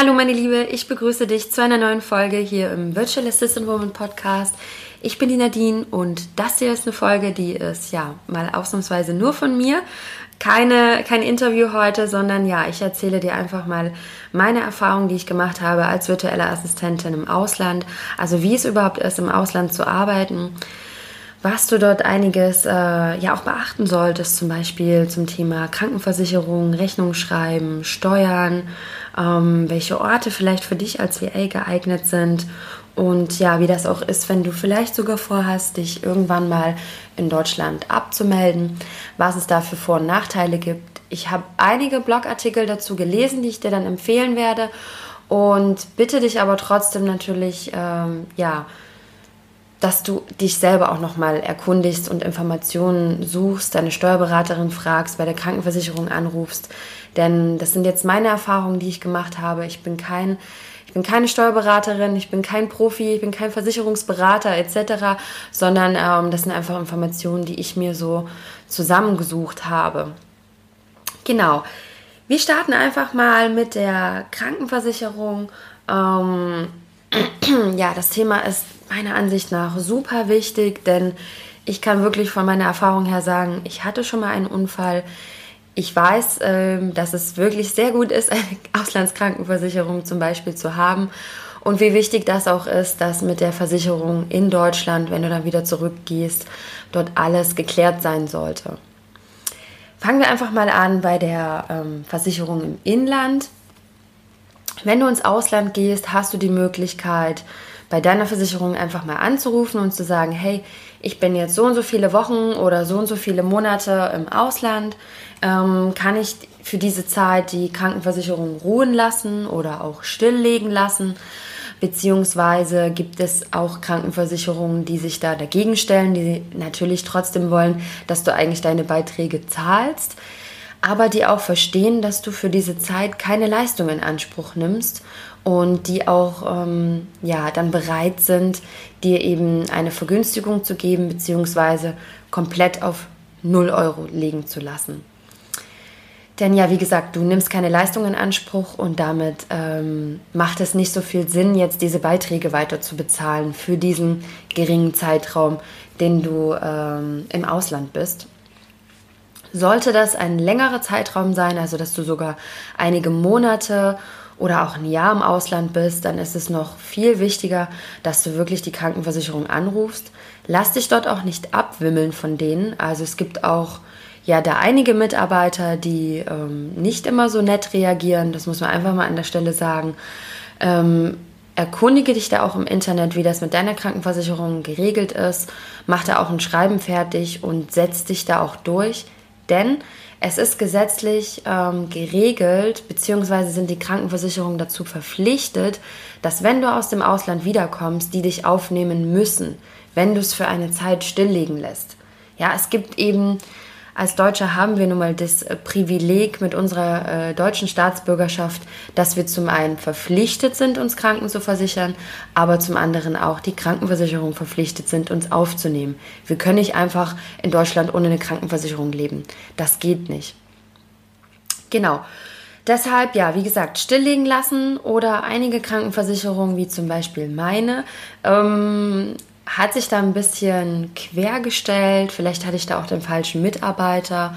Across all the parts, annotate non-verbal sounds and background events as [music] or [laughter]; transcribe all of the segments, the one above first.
Hallo meine Liebe, ich begrüße dich zu einer neuen Folge hier im Virtual Assistant Woman Podcast. Ich bin die Nadine und das hier ist eine Folge, die ist ja mal ausnahmsweise nur von mir. Keine, kein Interview heute, sondern ja, ich erzähle dir einfach mal meine Erfahrungen, die ich gemacht habe als virtuelle Assistentin im Ausland. Also wie es überhaupt ist, im Ausland zu arbeiten was du dort einiges äh, ja auch beachten solltest, zum Beispiel zum Thema Krankenversicherung, Rechnung schreiben, Steuern, welche Orte vielleicht für dich als VA geeignet sind und ja, wie das auch ist, wenn du vielleicht sogar vorhast, dich irgendwann mal in Deutschland abzumelden, was es da für Vor- und Nachteile gibt. Ich habe einige Blogartikel dazu gelesen, die ich dir dann empfehlen werde und bitte dich aber trotzdem natürlich, ähm, ja, dass du dich selber auch nochmal erkundigst und Informationen suchst, deine Steuerberaterin fragst, bei der Krankenversicherung anrufst. Denn das sind jetzt meine Erfahrungen, die ich gemacht habe. Ich bin kein ich bin keine Steuerberaterin, ich bin kein Profi, ich bin kein Versicherungsberater etc., sondern ähm, das sind einfach Informationen, die ich mir so zusammengesucht habe. Genau. Wir starten einfach mal mit der Krankenversicherung. Ähm, [clears throat] ja, das Thema ist meiner Ansicht nach super wichtig, denn ich kann wirklich von meiner Erfahrung her sagen, ich hatte schon mal einen Unfall. Ich weiß, ähm, dass es wirklich sehr gut ist, [laughs] eine Auslandskrankenversicherung zum Beispiel zu haben. Und wie wichtig das auch ist, dass mit der Versicherung in Deutschland, wenn du dann wieder zurückgehst, dort alles geklärt sein sollte. Fangen wir einfach mal an bei der ähm, Versicherung im Inland. Wenn du ins Ausland gehst, hast du die Möglichkeit, bei deiner Versicherung einfach mal anzurufen und zu sagen, hey, ich bin jetzt so und so viele Wochen oder so und so viele Monate im Ausland, ähm, kann ich für diese Zeit die Krankenversicherung ruhen lassen oder auch stilllegen lassen? Beziehungsweise gibt es auch Krankenversicherungen, die sich da dagegen stellen, die natürlich trotzdem wollen, dass du eigentlich deine Beiträge zahlst, aber die auch verstehen, dass du für diese Zeit keine Leistung in Anspruch nimmst und die auch ähm, ja, dann bereit sind, dir eben eine Vergünstigung zu geben, beziehungsweise komplett auf 0 Euro legen zu lassen. Denn ja, wie gesagt, du nimmst keine Leistung in Anspruch und damit ähm, macht es nicht so viel Sinn, jetzt diese Beiträge weiter zu bezahlen für diesen geringen Zeitraum, den du ähm, im Ausland bist. Sollte das ein längerer Zeitraum sein, also dass du sogar einige Monate oder auch ein Jahr im Ausland bist, dann ist es noch viel wichtiger, dass du wirklich die Krankenversicherung anrufst. Lass dich dort auch nicht abwimmeln von denen. Also es gibt auch ja da einige Mitarbeiter, die ähm, nicht immer so nett reagieren. Das muss man einfach mal an der Stelle sagen. Ähm, erkundige dich da auch im Internet, wie das mit deiner Krankenversicherung geregelt ist. Mach da auch ein Schreiben fertig und setz dich da auch durch. Denn es ist gesetzlich ähm, geregelt, beziehungsweise sind die Krankenversicherungen dazu verpflichtet, dass wenn du aus dem Ausland wiederkommst, die dich aufnehmen müssen, wenn du es für eine Zeit stilllegen lässt. Ja, es gibt eben als Deutsche haben wir nun mal das äh, Privileg mit unserer äh, deutschen Staatsbürgerschaft, dass wir zum einen verpflichtet sind, uns Kranken zu versichern, aber zum anderen auch die Krankenversicherung verpflichtet sind, uns aufzunehmen. Wir können nicht einfach in Deutschland ohne eine Krankenversicherung leben. Das geht nicht. Genau. Deshalb, ja, wie gesagt, stilllegen lassen oder einige Krankenversicherungen, wie zum Beispiel meine, ähm, hat sich da ein bisschen quergestellt. Vielleicht hatte ich da auch den falschen Mitarbeiter.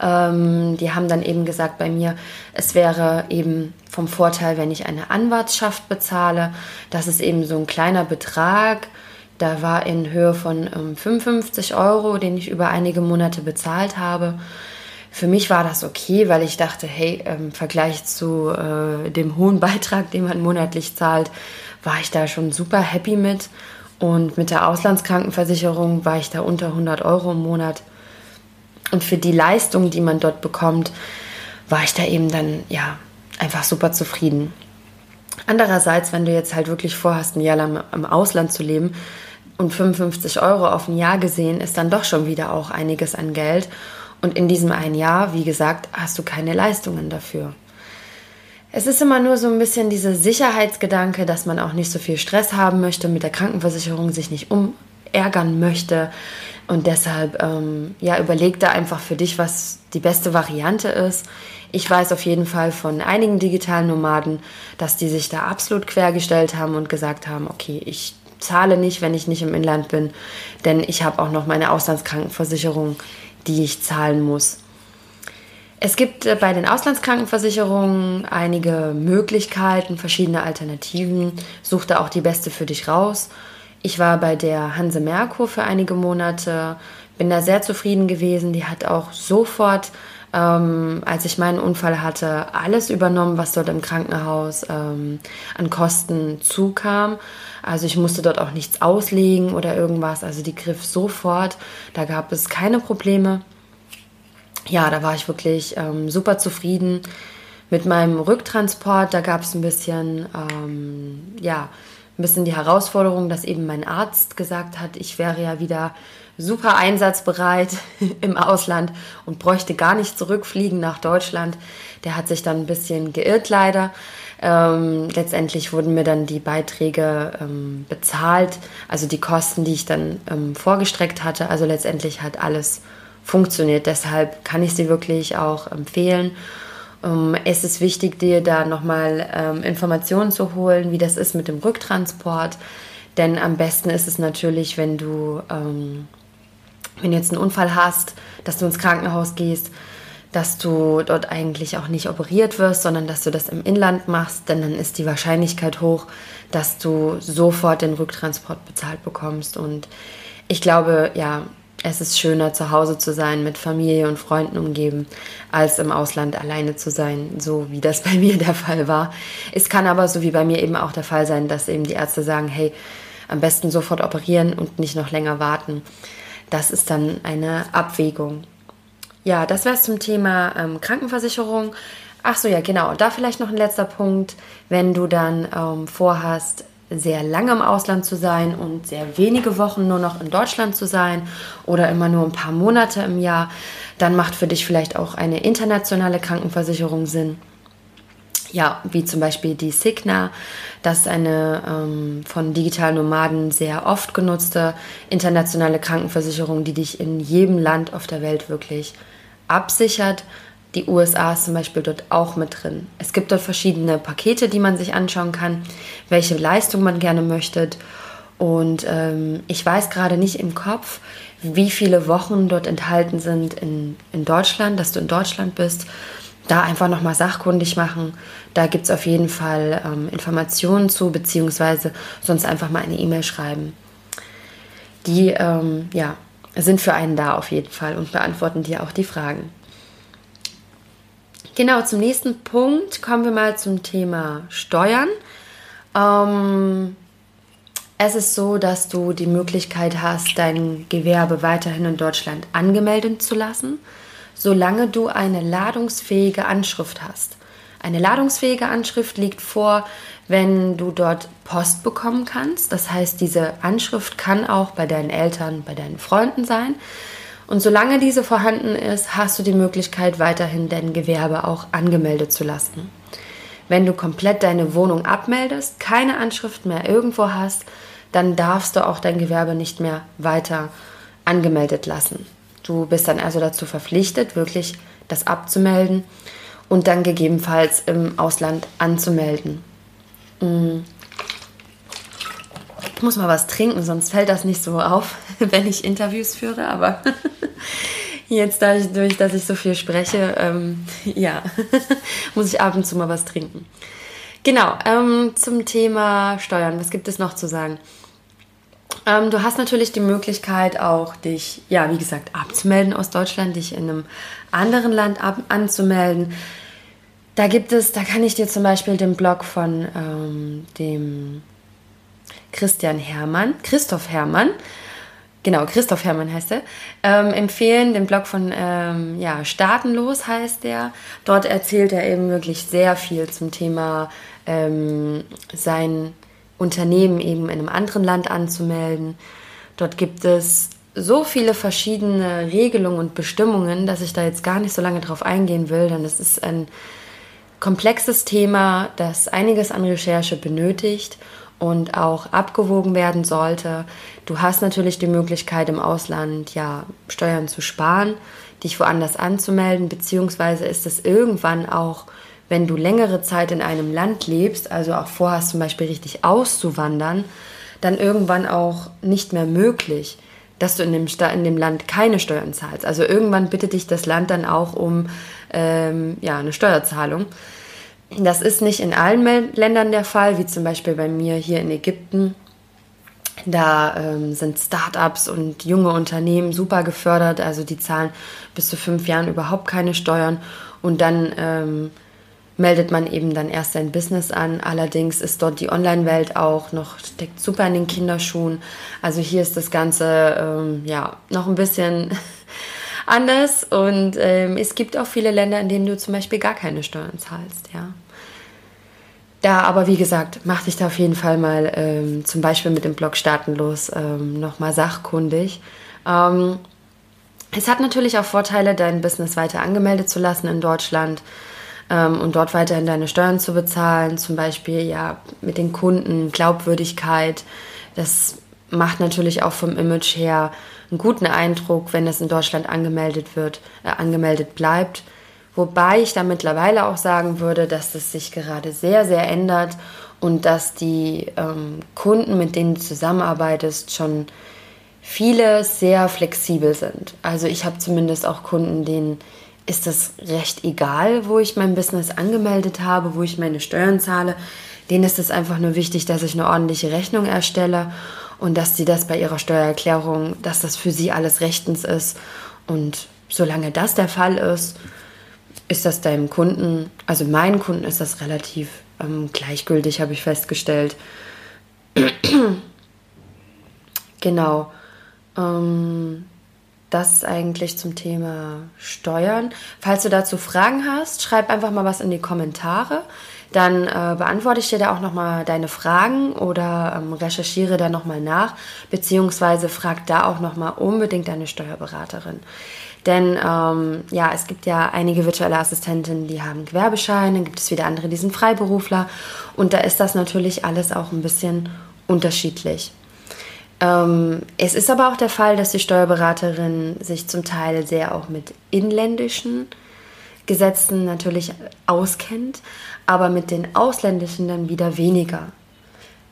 Ähm, die haben dann eben gesagt bei mir, es wäre eben vom Vorteil, wenn ich eine Anwartschaft bezahle. Das ist eben so ein kleiner Betrag. Da war in Höhe von ähm, 55 Euro, den ich über einige Monate bezahlt habe. Für mich war das okay, weil ich dachte, hey, im Vergleich zu äh, dem hohen [laughs] Beitrag, den man monatlich zahlt, war ich da schon super happy mit. Und mit der Auslandskrankenversicherung war ich da unter 100 Euro im Monat. Und für die Leistung, die man dort bekommt, war ich da eben dann ja einfach super zufrieden. Andererseits, wenn du jetzt halt wirklich vorhast, ein Jahr lang im Ausland zu leben und 55 Euro auf ein Jahr gesehen, ist dann doch schon wieder auch einiges an Geld. Und in diesem einen Jahr, wie gesagt, hast du keine Leistungen dafür. Es ist immer nur so ein bisschen dieser Sicherheitsgedanke, dass man auch nicht so viel Stress haben möchte, mit der Krankenversicherung sich nicht umärgern möchte. Und deshalb, ähm, ja, überleg da einfach für dich, was die beste Variante ist. Ich weiß auf jeden Fall von einigen digitalen Nomaden, dass die sich da absolut quergestellt haben und gesagt haben, okay, ich zahle nicht, wenn ich nicht im Inland bin, denn ich habe auch noch meine Auslandskrankenversicherung, die ich zahlen muss. Es gibt äh, bei den Auslandskrankenversicherungen einige Möglichkeiten, verschiedene Alternativen. Such da auch die beste für dich raus. Ich war bei der Hanse Merkur für einige Monate, bin da sehr zufrieden gewesen. Die hat auch sofort, ähm, als ich meinen Unfall hatte, alles übernommen, was dort im Krankenhaus ähm, an Kosten zukam. Also ich musste dort auch nichts auslegen oder irgendwas. Also die griff sofort. Da gab es keine Probleme. Ja, da war ich wirklich ähm, super zufrieden mit meinem Rücktransport. Da gab es ein bisschen, ähm, ja, ein bisschen die Herausforderung, dass eben mein Arzt gesagt hat, ich wäre ja wieder super einsatzbereit [laughs] im Ausland und bräuchte gar nicht zurückfliegen nach Deutschland. Der hat sich dann ein bisschen geirrt leider. Ähm, letztendlich wurden mir dann die Beiträge ähm, bezahlt, also die Kosten, die ich dann ähm, vorgestreckt hatte. Also letztendlich hat alles funktioniert. Deshalb kann ich sie wirklich auch empfehlen. Ähm, es ist wichtig, dir da nochmal ähm, Informationen zu holen, wie das ist mit dem Rücktransport. Denn am besten ist es natürlich, wenn du, ähm, wenn du jetzt einen Unfall hast, dass du ins Krankenhaus gehst, dass du dort eigentlich auch nicht operiert wirst, sondern dass du das im Inland machst, denn dann ist die Wahrscheinlichkeit hoch, dass du sofort den Rücktransport bezahlt bekommst. Und ich glaube, ja, es ist schöner, zu Hause zu sein, mit Familie und Freunden umgeben, als im Ausland alleine zu sein, so wie das [laughs] bei mir der Fall war. Es kann aber, so wie bei mir eben auch der Fall sein, dass eben die Ärzte sagen, hey, am besten sofort operieren und nicht noch länger warten. Das ist dann eine Abwägung. Ja, das wäre es zum Thema ähm, Krankenversicherung. Ach so, ja, genau. Da vielleicht noch ein letzter Punkt. Wenn du dann ähm, vorhast, sehr lange im Ausland zu sein und sehr wenige Wochen nur noch in Deutschland zu sein oder immer nur ein paar Monate im Jahr, dann macht für dich vielleicht auch eine internationale Krankenversicherung Sinn. Ja, wie zum Beispiel die Signa. Das ist eine ähm, von digitalen Nomaden sehr oft genutzte internationale Krankenversicherung, die dich in jedem Land auf der Welt wirklich absichert die USA ist zum Beispiel dort auch mit drin. Es gibt dort verschiedene Pakete, die man sich anschauen kann, welche Leistung man gerne möchte. Und ähm, ich weiß gerade nicht im Kopf, wie viele Wochen dort enthalten sind in, in Deutschland, dass du in Deutschland bist. Da einfach nochmal sachkundig machen. Da gibt es auf jeden Fall ähm, Informationen zu, beziehungsweise sonst einfach mal eine E-Mail schreiben. Die ähm, ja, sind für einen da auf jeden Fall und beantworten dir auch die Fragen. Genau, zum nächsten Punkt kommen wir mal zum Thema Steuern. Ähm, es ist so, dass du die Möglichkeit hast, dein Gewerbe weiterhin in Deutschland angemeldet zu lassen, solange du eine ladungsfähige Anschrift hast. Eine ladungsfähige Anschrift liegt vor, wenn du dort Post bekommen kannst. Das heißt, diese Anschrift kann auch bei deinen Eltern, bei deinen Freunden sein. Und solange diese vorhanden ist, hast du die Möglichkeit, weiterhin dein Gewerbe auch angemeldet zu lassen. Wenn du komplett deine Wohnung abmeldest, keine Anschrift mehr irgendwo hast, dann darfst du auch dein Gewerbe nicht mehr weiter angemeldet lassen. Du bist dann also dazu verpflichtet, wirklich das abzumelden und dann gegebenenfalls im Ausland anzumelden. Mm. Ich muss mal was trinken, sonst fällt das nicht so auf, [laughs] wenn ich Interviews führe. Aber [laughs] jetzt dadurch, dass ich so viel spreche, ähm, [laughs] ja, muss ich ab und zu mal was trinken. Genau, ähm, zum Thema Steuern. Was gibt es noch zu sagen? Ähm, du hast natürlich die Möglichkeit auch, dich, ja, wie gesagt, abzumelden aus Deutschland, dich in einem anderen Land ab anzumelden. Da gibt es, da kann ich dir zum Beispiel den Blog von ähm, dem Christian Hermann, Christoph Hermann, genau, Christoph Hermann heißt er, ähm, empfehlen. Den Blog von ähm, ja, Staatenlos heißt der. Dort erzählt er eben wirklich sehr viel zum Thema ähm, sein Unternehmen eben in einem anderen Land anzumelden. Dort gibt es so viele verschiedene Regelungen und Bestimmungen, dass ich da jetzt gar nicht so lange drauf eingehen will, denn es ist ein komplexes Thema, das einiges an Recherche benötigt und auch abgewogen werden sollte. Du hast natürlich die Möglichkeit im Ausland ja Steuern zu sparen, dich woanders anzumelden, beziehungsweise ist es irgendwann auch, wenn du längere Zeit in einem Land lebst, also auch vorhast zum Beispiel richtig auszuwandern, dann irgendwann auch nicht mehr möglich dass du in dem, in dem Land keine Steuern zahlst. Also irgendwann bittet dich das Land dann auch um ähm, ja, eine Steuerzahlung. Das ist nicht in allen Ländern der Fall, wie zum Beispiel bei mir hier in Ägypten. Da ähm, sind Startups und junge Unternehmen super gefördert, also die zahlen bis zu fünf Jahren überhaupt keine Steuern und dann ähm, meldet man eben dann erst sein Business an. Allerdings ist dort die Online-Welt auch noch, steckt super in den Kinderschuhen. Also hier ist das Ganze ähm, ja noch ein bisschen [laughs] anders und ähm, es gibt auch viele Länder, in denen du zum Beispiel gar keine Steuern zahlst, ja. Da aber wie gesagt, mach dich da auf jeden Fall mal ähm, zum Beispiel mit dem Blog Startenlos ähm, nochmal sachkundig. Ähm, es hat natürlich auch Vorteile, dein Business weiter angemeldet zu lassen in Deutschland ähm, und dort weiterhin deine Steuern zu bezahlen, zum Beispiel ja mit den Kunden, Glaubwürdigkeit. Das macht natürlich auch vom Image her einen guten Eindruck, wenn es in Deutschland angemeldet wird, äh, angemeldet bleibt. Wobei ich da mittlerweile auch sagen würde, dass das sich gerade sehr, sehr ändert und dass die ähm, Kunden, mit denen du zusammenarbeitest, schon viele sehr flexibel sind. Also ich habe zumindest auch Kunden, denen ist das recht egal, wo ich mein Business angemeldet habe, wo ich meine Steuern zahle. Denen ist es einfach nur wichtig, dass ich eine ordentliche Rechnung erstelle und dass sie das bei ihrer Steuererklärung, dass das für sie alles rechtens ist. Und solange das der Fall ist, ist das deinem Kunden, also meinen Kunden ist das relativ ähm, gleichgültig, habe ich festgestellt. [clears throat] genau. Ähm, das eigentlich zum Thema Steuern. Falls du dazu Fragen hast, schreib einfach mal was in die Kommentare. Dann äh, beantworte ich dir da auch nochmal deine Fragen oder ähm, recherchiere da nochmal nach, beziehungsweise frag da auch nochmal unbedingt deine Steuerberaterin. Denn ähm, ja, es gibt ja einige virtuelle Assistentinnen, die haben Gewerbeschein, dann gibt es wieder andere, die sind Freiberufler. Und da ist das natürlich alles auch ein bisschen unterschiedlich. Ähm, es ist aber auch der Fall, dass die Steuerberaterin sich zum Teil sehr auch mit inländischen Gesetzen natürlich auskennt, aber mit den ausländischen dann wieder weniger.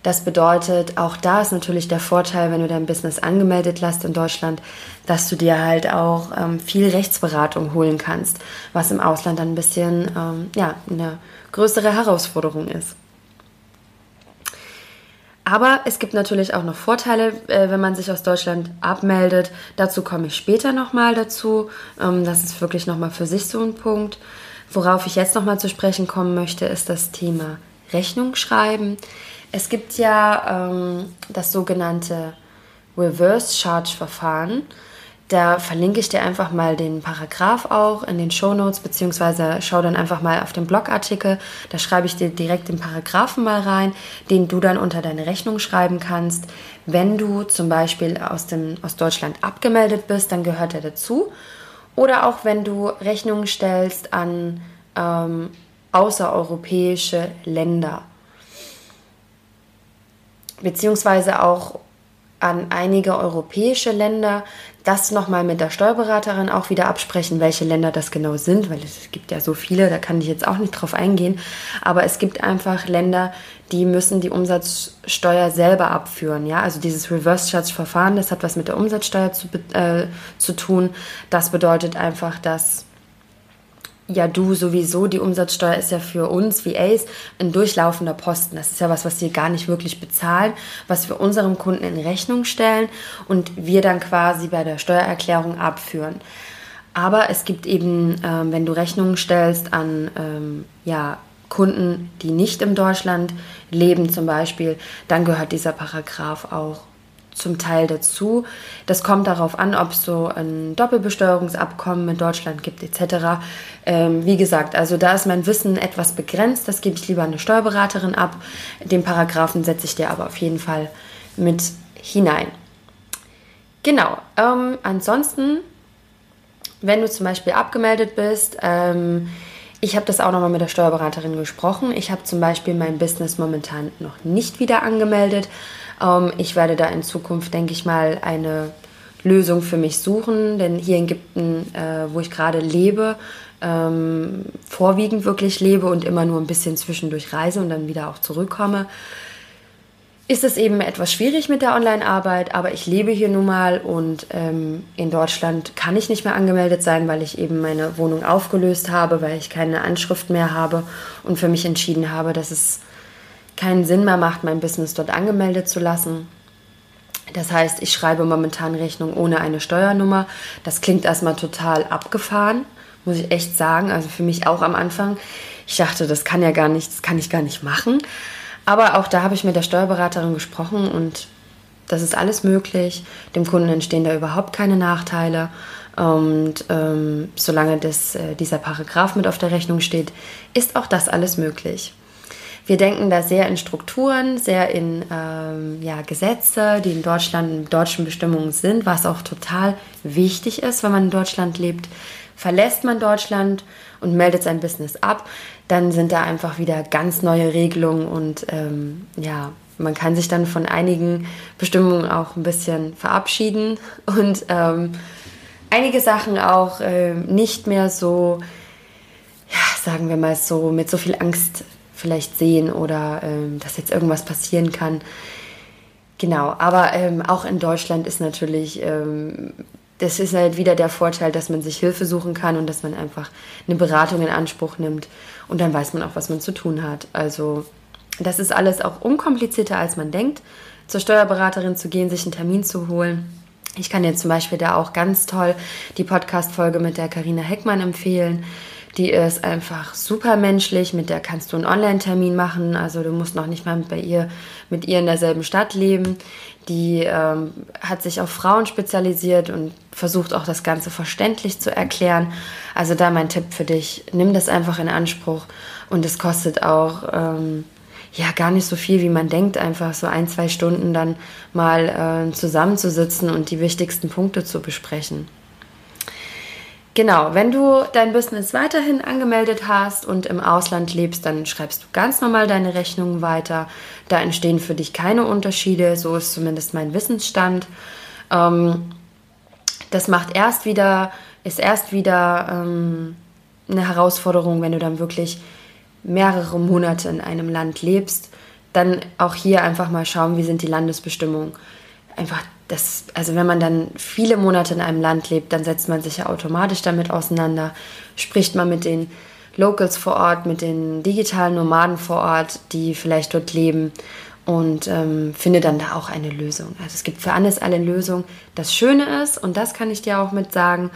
Das bedeutet, auch da ist natürlich der Vorteil, wenn du dein Business angemeldet lässt in Deutschland, dass du dir halt auch ähm, viel Rechtsberatung holen kannst, was im Ausland dann ein bisschen ähm, ja, eine größere Herausforderung ist. Aber es gibt natürlich auch noch Vorteile, äh, wenn man sich aus Deutschland abmeldet. Dazu komme ich später nochmal dazu. Ähm, das ist wirklich nochmal für sich so ein Punkt. Worauf ich jetzt nochmal zu sprechen kommen möchte, ist das Thema Rechnung schreiben. Es gibt ja ähm, das sogenannte Reverse Charge Verfahren. Da verlinke ich dir einfach mal den Paragraph auch in den Show Notes, beziehungsweise schau dann einfach mal auf den Blogartikel. Da schreibe ich dir direkt den Paragraphen mal rein, den du dann unter deine Rechnung schreiben kannst. Wenn du zum Beispiel aus, dem, aus Deutschland abgemeldet bist, dann gehört er dazu. Oder auch wenn du Rechnungen stellst an ähm, außereuropäische Länder. Beziehungsweise auch an einige europäische Länder, das nochmal mit der Steuerberaterin auch wieder absprechen, welche Länder das genau sind, weil es gibt ja so viele, da kann ich jetzt auch nicht drauf eingehen. Aber es gibt einfach Länder, die müssen die Umsatzsteuer selber abführen. Ja, also dieses Reverse Charge Verfahren, das hat was mit der Umsatzsteuer zu, äh, zu tun. Das bedeutet einfach, dass ja du sowieso, die Umsatzsteuer ist ja für uns wie Ace ein durchlaufender Posten. Das ist ja was, was wir gar nicht wirklich bezahlen, was wir unserem Kunden in Rechnung stellen und wir dann quasi bei der Steuererklärung abführen. Aber es gibt eben, ähm, wenn du Rechnungen stellst an ähm, ja, Kunden, die nicht in Deutschland leben zum Beispiel, dann gehört dieser Paragraph auch zum Teil dazu. Das kommt darauf an, ob es so ein Doppelbesteuerungsabkommen in Deutschland gibt etc. Ähm, wie gesagt, also da ist mein Wissen etwas begrenzt. Das gebe ich lieber an eine Steuerberaterin ab. Den Paragraphen setze ich dir aber auf jeden Fall mit hinein. Genau. Ähm, ansonsten, wenn du zum Beispiel abgemeldet bist, ähm, ich habe das auch nochmal mit der Steuerberaterin gesprochen. Ich habe zum Beispiel mein Business momentan noch nicht wieder angemeldet. Ähm, ich werde da in Zukunft, denke ich mal, eine Lösung für mich suchen, denn hier in Ägypten, äh, wo ich gerade lebe, ähm, vorwiegend wirklich lebe und immer nur ein bisschen zwischendurch reise und dann wieder auch zurückkomme, ist es eben etwas schwierig mit der Online-Arbeit, aber ich lebe hier nun mal und ähm, in Deutschland kann ich nicht mehr angemeldet sein, weil ich eben meine Wohnung aufgelöst habe, weil ich keine Anschrift mehr habe und für mich entschieden habe, dass es keinen Sinn mehr macht, mein Business dort angemeldet zu lassen. Das heißt, ich schreibe momentan Rechnung ohne eine Steuernummer. Das klingt erstmal total abgefahren, muss ich echt sagen. Also für mich auch am Anfang. Ich dachte, das kann ja gar nicht, das kann ich gar nicht machen. Aber auch da habe ich mit der Steuerberaterin gesprochen und das ist alles möglich. Dem Kunden entstehen da überhaupt keine Nachteile. Und ähm, solange das, äh, dieser Paragraph mit auf der Rechnung steht, ist auch das alles möglich. Wir denken da sehr in Strukturen, sehr in ähm, ja, Gesetze, die in Deutschland in deutschen Bestimmungen sind, was auch total wichtig ist, wenn man in Deutschland lebt. Verlässt man Deutschland und meldet sein Business ab, dann sind da einfach wieder ganz neue Regelungen und ähm, ja, man kann sich dann von einigen Bestimmungen auch ein bisschen verabschieden und ähm, einige Sachen auch äh, nicht mehr so, ja, sagen wir mal so, mit so viel Angst vielleicht sehen oder ähm, dass jetzt irgendwas passieren kann. Genau, aber ähm, auch in Deutschland ist natürlich ähm, das ist halt wieder der Vorteil, dass man sich Hilfe suchen kann und dass man einfach eine Beratung in Anspruch nimmt und dann weiß man auch, was man zu tun hat. Also das ist alles auch unkomplizierter, als man denkt, zur Steuerberaterin zu gehen, sich einen Termin zu holen. Ich kann dir zum Beispiel da auch ganz toll die Podcast-Folge mit der Karina Heckmann empfehlen. Die ist einfach super menschlich, mit der kannst du einen Online-Termin machen. Also du musst noch nicht mal bei ihr, mit ihr in derselben Stadt leben. Die ähm, hat sich auf Frauen spezialisiert und versucht auch das Ganze verständlich zu erklären. Also da mein Tipp für dich, nimm das einfach in Anspruch und es kostet auch ähm, ja gar nicht so viel, wie man denkt, einfach so ein, zwei Stunden dann mal äh, zusammenzusitzen und die wichtigsten Punkte zu besprechen. Genau, wenn du dein Business weiterhin angemeldet hast und im Ausland lebst, dann schreibst du ganz normal deine Rechnungen weiter. Da entstehen für dich keine Unterschiede, so ist zumindest mein Wissensstand. Ähm, das macht erst wieder, ist erst wieder ähm, eine Herausforderung, wenn du dann wirklich mehrere Monate in einem Land lebst. Dann auch hier einfach mal schauen, wie sind die Landesbestimmungen. Einfach das, also wenn man dann viele Monate in einem Land lebt, dann setzt man sich ja automatisch damit auseinander, spricht man mit den Locals vor Ort, mit den digitalen Nomaden vor Ort, die vielleicht dort leben und ähm, findet dann da auch eine Lösung. Also es gibt für alles eine Lösung. Das Schöne ist, und das kann ich dir auch mit sagen,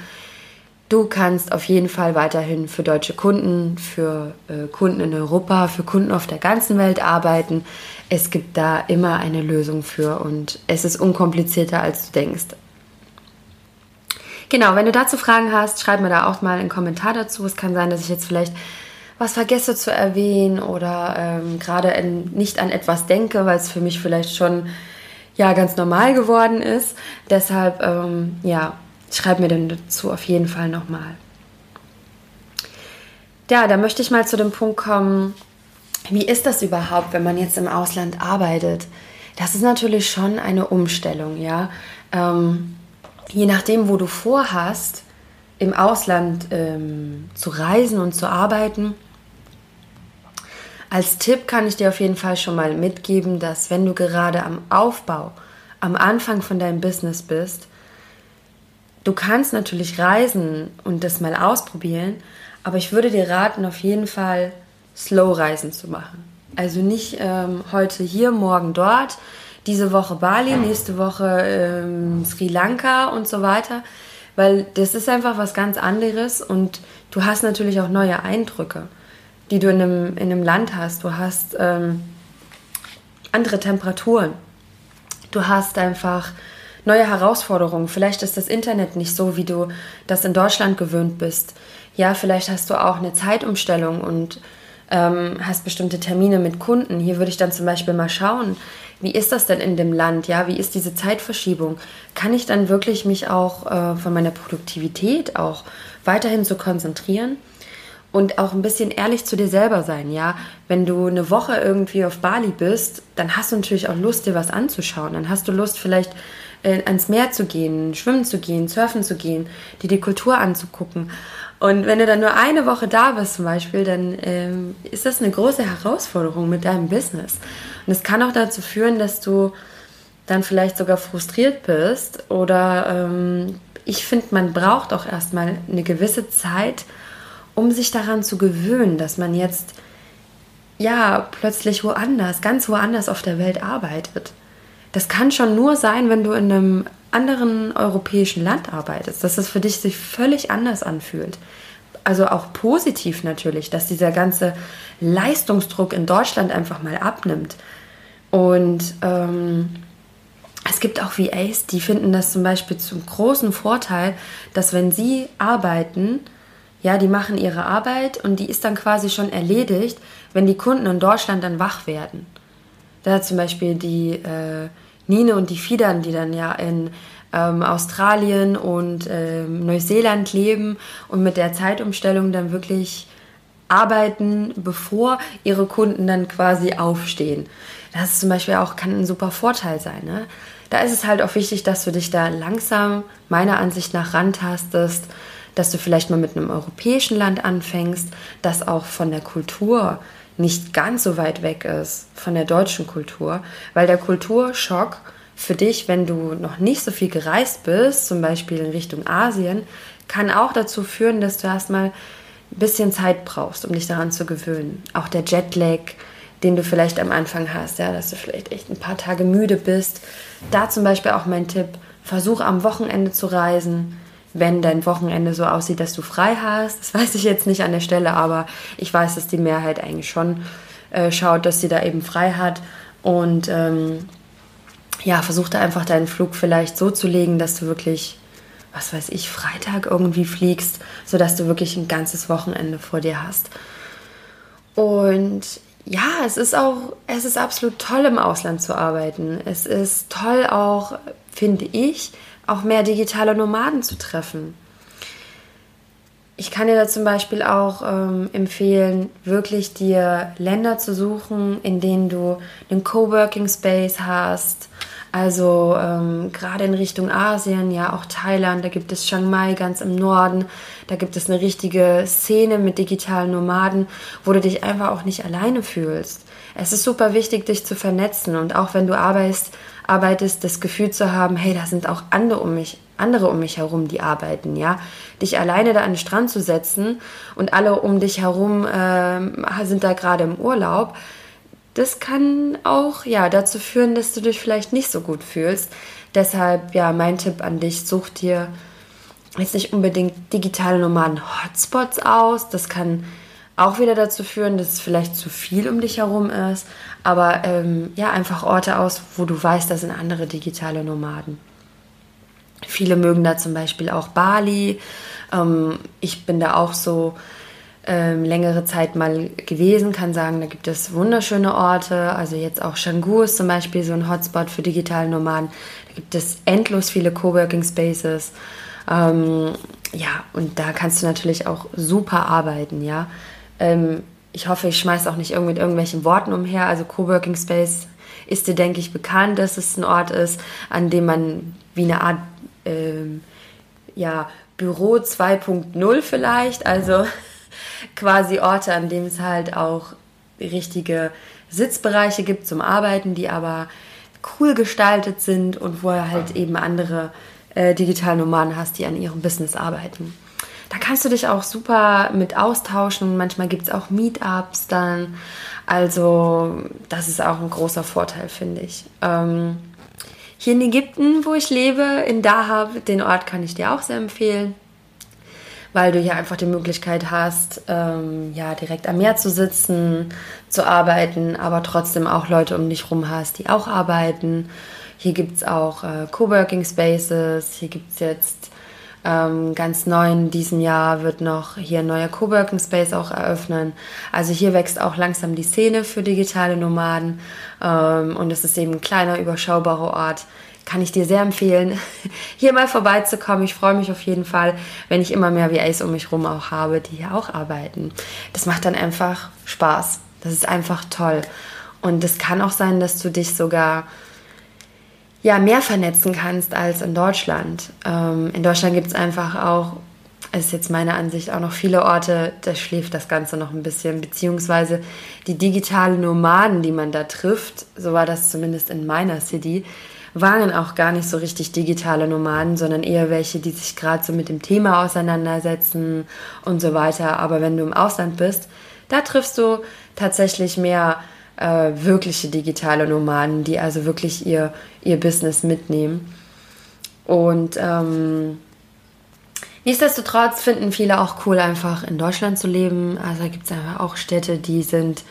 du kannst auf jeden Fall weiterhin für deutsche Kunden, für äh, Kunden in Europa, für Kunden auf der ganzen Welt arbeiten es gibt da immer eine Lösung für und es ist unkomplizierter, als du denkst. Genau, wenn du dazu Fragen hast, schreib mir da auch mal einen Kommentar dazu. Es kann sein, dass ich jetzt vielleicht was vergesse zu erwähnen oder ähm, gerade nicht an etwas denke, weil es für mich vielleicht schon ja ganz normal geworden ist. Deshalb ähm, ja, schreib mir dann dazu auf jeden Fall nochmal. Ja, da möchte ich mal zu dem Punkt kommen, wie ist das überhaupt, wenn man jetzt im Ausland arbeitet? Das ist natürlich schon eine Umstellung, ja. Ähm, je nachdem, wo du vorhast, im Ausland ähm, zu reisen und zu arbeiten. Als Tipp kann ich dir auf jeden Fall schon mal mitgeben, dass wenn du gerade am Aufbau, am Anfang von deinem Business bist, du kannst natürlich reisen und das mal ausprobieren, aber ich würde dir raten, auf jeden Fall Slow-Reisen zu machen. Also nicht ähm, heute hier, morgen dort, diese Woche Bali, nächste Woche ähm, Sri Lanka und so weiter, weil das ist einfach was ganz anderes und du hast natürlich auch neue Eindrücke. die du in einem, in einem Land hast. Du hast ähm, andere Temperaturen. Du hast einfach neue Herausforderungen. Vielleicht ist das Internet nicht so, wie du das in Deutschland gewöhnt bist. Ja, vielleicht hast du auch eine Zeitumstellung und ähm, hast bestimmte Termine mit Kunden. Hier würde ich dann zum Beispiel mal schauen, wie ist das denn in dem Land? Ja, wie ist diese Zeitverschiebung? Kann ich dann wirklich mich auch äh, von meiner Produktivität auch weiterhin so konzentrieren? Und auch ein bisschen ehrlich zu dir selber sein, ja. Wenn du eine Woche irgendwie auf Bali bist, dann hast du natürlich auch Lust, dir was anzuschauen. Dann hast du Lust, vielleicht äh, ans Meer zu gehen, schwimmen zu gehen, surfen zu gehen, dir die Kultur anzugucken. Und wenn du dann nur eine Woche da bist zum Beispiel, dann ähm, ist das eine große Herausforderung mit deinem Business. Und es kann auch dazu führen, dass du dann vielleicht sogar frustriert bist oder ähm, ich finde, man braucht auch erstmal eine gewisse Zeit, um sich daran zu gewöhnen, dass man jetzt ja plötzlich woanders, ganz woanders auf der Welt arbeitet. Das kann schon nur sein, wenn du in einem anderen europäischen Land arbeitest, dass es für dich sich völlig anders anfühlt. Also auch positiv natürlich, dass dieser ganze Leistungsdruck in Deutschland einfach mal abnimmt. Und ähm, es gibt auch VAs, die finden das zum Beispiel zum großen Vorteil, dass wenn sie arbeiten, ja, die machen ihre Arbeit und die ist dann quasi schon erledigt, wenn die Kunden in Deutschland dann wach werden. Da zum Beispiel die äh, Nine und die Fiedern, die dann ja in ähm, Australien und ähm, Neuseeland leben und mit der Zeitumstellung dann wirklich arbeiten, bevor ihre Kunden dann quasi aufstehen. Das ist zum Beispiel auch kann ein super Vorteil sein. Ne? Da ist es halt auch wichtig, dass du dich da langsam meiner Ansicht nach rantastest, dass du vielleicht mal mit einem europäischen Land anfängst, das auch von der Kultur nicht ganz so weit weg ist von der deutschen Kultur, weil der Kulturschock für dich, wenn du noch nicht so viel gereist bist, zum Beispiel in Richtung Asien, kann auch dazu führen, dass du erstmal ein bisschen Zeit brauchst, um dich daran zu gewöhnen. Auch der Jetlag, den du vielleicht am Anfang hast, ja, dass du vielleicht echt ein paar Tage müde bist. Da zum Beispiel auch mein Tipp, versuch am Wochenende zu reisen, wenn dein Wochenende so aussieht, dass du frei hast. Das [laughs] weiß ich jetzt nicht an der Stelle, aber ich weiß, dass die Mehrheit eigentlich schon äh, schaut, dass sie da eben frei hat. Und ähm, ja, versuch da einfach deinen Flug vielleicht so zu legen, dass du wirklich, was weiß ich, Freitag irgendwie fliegst, sodass du wirklich ein ganzes Wochenende vor dir hast. Und ja, es ist auch, es ist absolut toll im Ausland zu arbeiten. Es ist toll auch, finde ich, auch mehr digitale Nomaden zu treffen. Ich kann dir da zum Beispiel auch ähm, empfehlen, wirklich dir Länder zu suchen, in denen du einen Coworking Space hast, also ähm, gerade in Richtung Asien, ja auch Thailand, da gibt es Chiang Mai ganz im Norden, da gibt es eine richtige Szene mit digitalen Nomaden, wo du dich einfach auch nicht alleine fühlst. Es ist super wichtig, dich zu vernetzen und auch wenn du arbeitest, arbeitest, das Gefühl zu haben, hey, da sind auch andere um mich, andere um mich herum, die arbeiten, ja. Dich alleine da an den Strand zu setzen und alle um dich herum äh, sind da gerade im Urlaub, das kann auch ja dazu führen, dass du dich vielleicht nicht so gut fühlst. Deshalb ja mein Tipp an dich: Such dir jetzt nicht unbedingt digitale normalen Hotspots aus. Das kann auch wieder dazu führen, dass es vielleicht zu viel um dich herum ist. Aber ähm, ja, einfach Orte aus, wo du weißt, da sind andere digitale Nomaden. Viele mögen da zum Beispiel auch Bali. Ähm, ich bin da auch so ähm, längere Zeit mal gewesen, kann sagen, da gibt es wunderschöne Orte. Also jetzt auch Canggu ist zum Beispiel so ein Hotspot für digitale Nomaden. Da gibt es endlos viele Coworking Spaces. Ähm, ja, und da kannst du natürlich auch super arbeiten, ja. Ähm, ich hoffe, ich schmeiße auch nicht irgend mit irgendwelchen Worten umher. Also Coworking Space ist dir, denke ich, bekannt, dass es ein Ort ist, an dem man wie eine Art ähm, ja, Büro 2.0 vielleicht, also [laughs] quasi Orte, an denen es halt auch richtige Sitzbereiche gibt zum Arbeiten, die aber cool gestaltet sind und wo er halt eben andere äh, Digitalnomaden hast, die an ihrem Business arbeiten. Da kannst du dich auch super mit austauschen. Manchmal gibt es auch Meetups dann. Also das ist auch ein großer Vorteil, finde ich. Ähm, hier in Ägypten, wo ich lebe, in Dahab, den Ort kann ich dir auch sehr empfehlen weil du hier einfach die Möglichkeit hast, ähm, ja, direkt am Meer zu sitzen, zu arbeiten, aber trotzdem auch Leute um dich rum hast, die auch arbeiten. Hier gibt es auch äh, Coworking Spaces, hier gibt es jetzt ähm, ganz neu in diesem Jahr wird noch hier ein neuer Coworking Space auch eröffnen. Also hier wächst auch langsam die Szene für digitale Nomaden ähm, und es ist eben ein kleiner, überschaubarer Ort. Kann ich dir sehr empfehlen, [laughs] hier mal vorbeizukommen. Ich freue mich auf jeden Fall, wenn ich immer mehr VAs um mich herum auch habe, die hier auch arbeiten. Das macht dann einfach Spaß. Das ist einfach toll. Und es kann auch sein, dass du dich sogar ja, mehr vernetzen kannst als in Deutschland. Ähm, in Deutschland gibt es einfach auch, ist jetzt meine Ansicht, auch noch viele Orte, da schläft das Ganze noch ein bisschen, beziehungsweise die digitalen Nomaden, die man da trifft, so war das zumindest in meiner City, waren auch gar nicht so richtig digitale Nomaden, sondern eher welche, die sich gerade so mit dem Thema auseinandersetzen und so weiter. Aber wenn du im Ausland bist, da triffst du tatsächlich mehr äh, wirkliche digitale Nomaden, die also wirklich ihr, ihr Business mitnehmen. Und ähm, nichtsdestotrotz finden viele auch cool, einfach in Deutschland zu leben. Also gibt es einfach auch Städte, die sind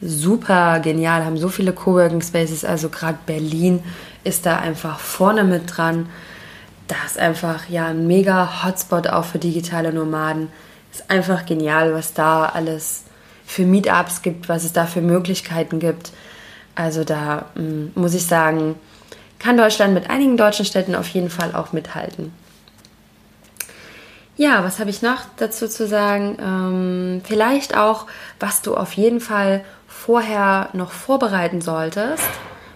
super genial, haben so viele Coworking Spaces. Also gerade Berlin ist da einfach vorne mit dran. Das ist einfach ja ein mega Hotspot auch für digitale Nomaden. Ist einfach genial, was da alles für Meetups gibt, was es da für Möglichkeiten gibt. Also da mm, muss ich sagen, kann Deutschland mit einigen deutschen Städten auf jeden Fall auch mithalten. Ja, was habe ich noch dazu zu sagen? Ähm, vielleicht auch, was du auf jeden Fall vorher noch vorbereiten solltest,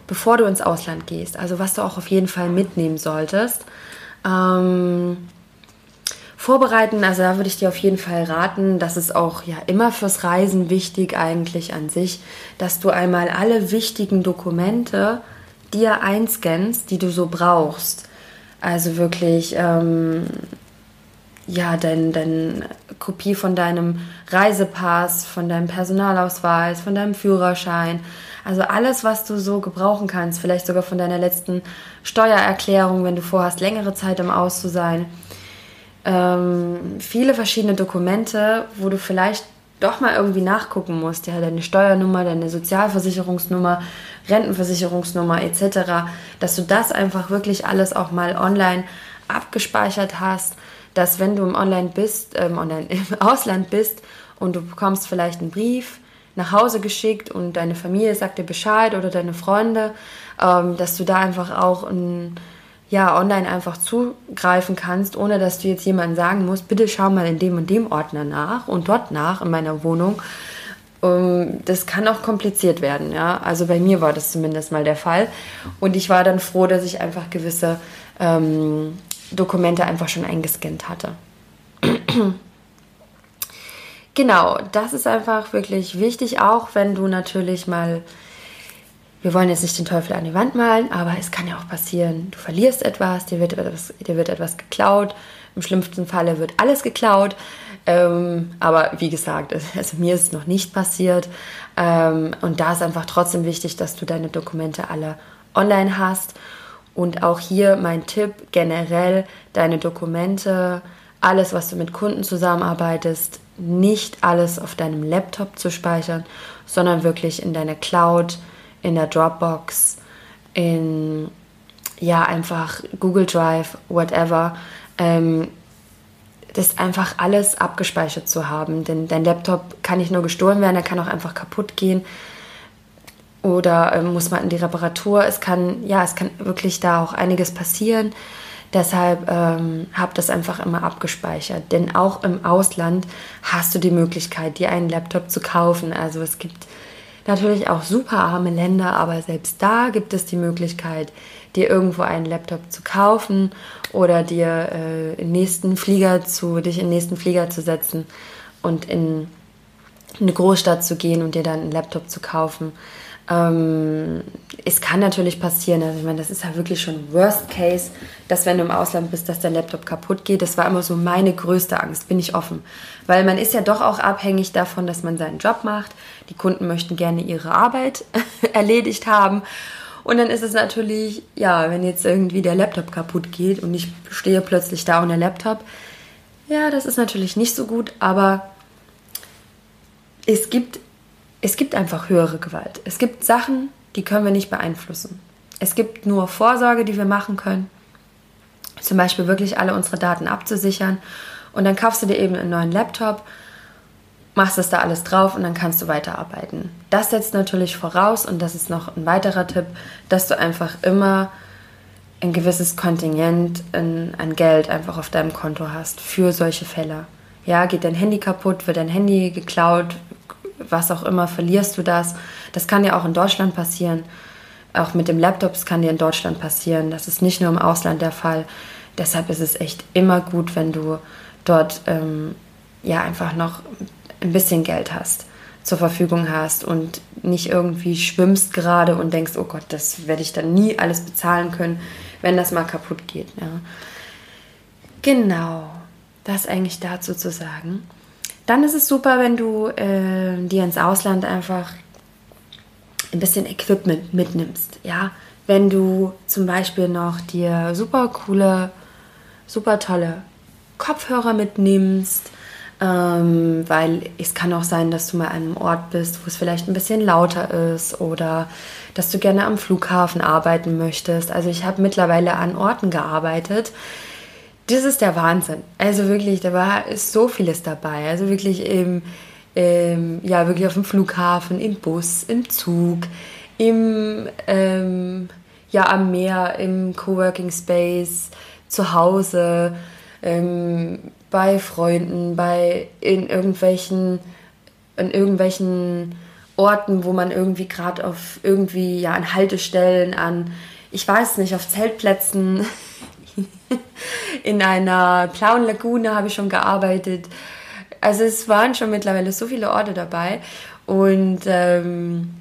bevor du ins Ausland gehst. Also was du auch auf jeden Fall mitnehmen solltest. Ähm, vorbereiten. Also da würde ich dir auf jeden Fall raten, das ist auch ja immer fürs Reisen wichtig eigentlich an sich, dass du einmal alle wichtigen Dokumente dir einscannst, die du so brauchst. Also wirklich ähm, ja, dein, dein Kopie von deinem Reisepass, von deinem Personalausweis, von deinem Führerschein. Also alles, was du so gebrauchen kannst, vielleicht sogar von deiner letzten Steuererklärung, wenn du vorhast, längere Zeit im Aus zu sein ähm, viele verschiedene Dokumente, wo du vielleicht doch mal irgendwie nachgucken musst. Ja, deine Steuernummer, deine Sozialversicherungsnummer, Rentenversicherungsnummer etc., dass du das einfach wirklich alles auch mal online abgespeichert hast, dass wenn du im Online bist, ähm, online, [laughs] im Ausland bist und du bekommst vielleicht einen Brief nach Hause geschickt und deine Familie sagt dir Bescheid oder deine Freunde, ähm, dass du da einfach auch ein ja, online einfach zugreifen kannst, ohne dass du jetzt jemandem sagen musst, bitte schau mal in dem und dem Ordner nach und dort nach in meiner Wohnung. Ähm, das kann auch kompliziert werden, ja. Also bei mir war das zumindest mal der Fall. Und ich war dann froh, dass ich einfach gewisse ähm, Dokumente einfach schon eingescannt hatte. [clears throat] genau, das ist einfach wirklich wichtig, auch wenn du natürlich mal wir wollen jetzt nicht den Teufel an die Wand malen, aber es kann ja auch passieren, du verlierst etwas, dir wird etwas, dir wird etwas geklaut. Im schlimmsten Falle wird alles geklaut. Ähm, aber wie gesagt, [laughs] also mir ist es noch nicht passiert. Ähm, und da ist einfach trotzdem wichtig, dass du deine Dokumente alle online hast. Und auch hier mein Tipp generell, deine Dokumente, alles, was du mit Kunden zusammenarbeitest, nicht alles auf deinem Laptop zu speichern, sondern wirklich in deine Cloud in der Dropbox, in ja einfach Google Drive, whatever. Ähm, das einfach alles abgespeichert zu haben. Denn dein Laptop kann nicht nur gestohlen werden, er kann auch einfach kaputt gehen. Oder ähm, muss man in die Reparatur. Es kann, ja, es kann wirklich da auch einiges passieren. Deshalb ähm, hab das einfach immer abgespeichert. Denn auch im Ausland hast du die Möglichkeit, dir einen Laptop zu kaufen. Also es gibt natürlich auch super arme Länder, aber selbst da gibt es die Möglichkeit, dir irgendwo einen Laptop zu kaufen oder dir äh, in nächsten Flieger zu, dich in den nächsten Flieger zu setzen und in eine Großstadt zu gehen und dir dann einen Laptop zu kaufen. Ähm, es kann natürlich passieren, also ich meine, das ist ja wirklich schon Worst Case, dass wenn du im Ausland bist, dass dein Laptop kaputt geht. Das war immer so meine größte Angst, bin ich offen. Weil man ist ja doch auch abhängig davon, dass man seinen Job macht. Die Kunden möchten gerne ihre Arbeit [laughs] erledigt haben. Und dann ist es natürlich, ja, wenn jetzt irgendwie der Laptop kaputt geht und ich stehe plötzlich da ohne Laptop, Ja, das ist natürlich nicht so gut, aber es gibt, es gibt einfach höhere Gewalt. Es gibt Sachen, die können wir nicht beeinflussen. Es gibt nur Vorsorge, die wir machen können. Zum Beispiel wirklich alle unsere Daten abzusichern. Und dann kaufst du dir eben einen neuen Laptop, machst es da alles drauf und dann kannst du weiterarbeiten. Das setzt natürlich voraus, und das ist noch ein weiterer Tipp, dass du einfach immer ein gewisses Kontingent an, an Geld einfach auf deinem Konto hast für solche Fälle. Ja, geht dein Handy kaputt, wird dein Handy geklaut, was auch immer, verlierst du das. Das kann ja auch in Deutschland passieren. Auch mit dem Laptop das kann dir in Deutschland passieren. Das ist nicht nur im Ausland der Fall. Deshalb ist es echt immer gut, wenn du dort ähm, ja einfach noch ein bisschen Geld hast, zur Verfügung hast und nicht irgendwie schwimmst gerade und denkst, oh Gott, das werde ich dann nie alles bezahlen können wenn das mal kaputt geht. Ja. Genau, das eigentlich dazu zu sagen. Dann ist es super, wenn du äh, dir ins Ausland einfach ein bisschen Equipment mitnimmst. Ja, wenn du zum Beispiel noch dir super coole, super tolle Kopfhörer mitnimmst, ähm, weil es kann auch sein, dass du mal an einem Ort bist, wo es vielleicht ein bisschen lauter ist oder dass du gerne am Flughafen arbeiten möchtest. Also ich habe mittlerweile an Orten gearbeitet. Das ist der Wahnsinn. Also wirklich, da war so vieles dabei. Also wirklich im, im ja wirklich auf dem Flughafen, im Bus, im Zug, im ähm, ja am Meer, im Coworking Space, zu Hause, ähm, bei Freunden, bei in irgendwelchen in irgendwelchen Orten, wo man irgendwie gerade auf irgendwie ja an Haltestellen, an ich weiß nicht, auf Zeltplätzen [laughs] [laughs] in einer blauen Lagune habe ich schon gearbeitet. Also es waren schon mittlerweile so viele Orte dabei und ähm,